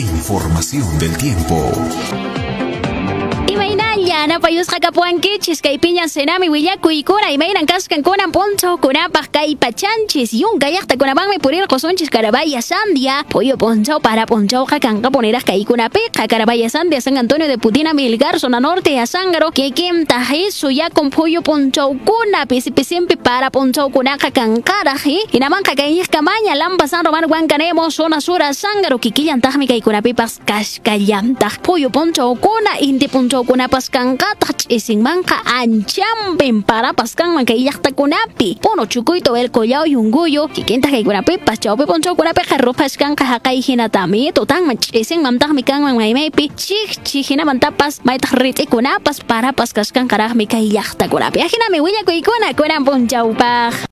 Información del tiempo. Imaynalla, napayusqa kapuankichis kay piña senami willakuykuna imaynan kaskankunan punchawkunapaq kay pachanchis yunka llaqtakunamanmi purirqusunchis Carabaya Sandia pollo punchaw para punchawqa kanqa puniraq kaykunapiqa Carabaya Sandia San Antonio de Putina Milgar zona norte Azángaro kikinta hisu yakun pollo punchawkuna pisi pisimpi para punchawkunaqa kanqaraq hinamanqa kay llaqkamaña Lampa San Román Huancanemo zona sur Azángaro kikillantaqmi kaykunapipas kashkallantaq pollo punchawkuna inti punchawkunapas kanqataq ch'isinmanqa anchampin parapas kanman kay llaqtakunapi puno chukuyto el collao yunguyo kikinta kaykunapipas chawpi punchawkunapiqa ruphas kanqa haqay hinatami tutanman ch'isinmantaqmi kanman maymaypi chikchi hinamantapas maytaq rit'ikunapas parapas kaskanqaraqmi kay llaqtakunapi ajinami willakuykuna kunan punchawpaq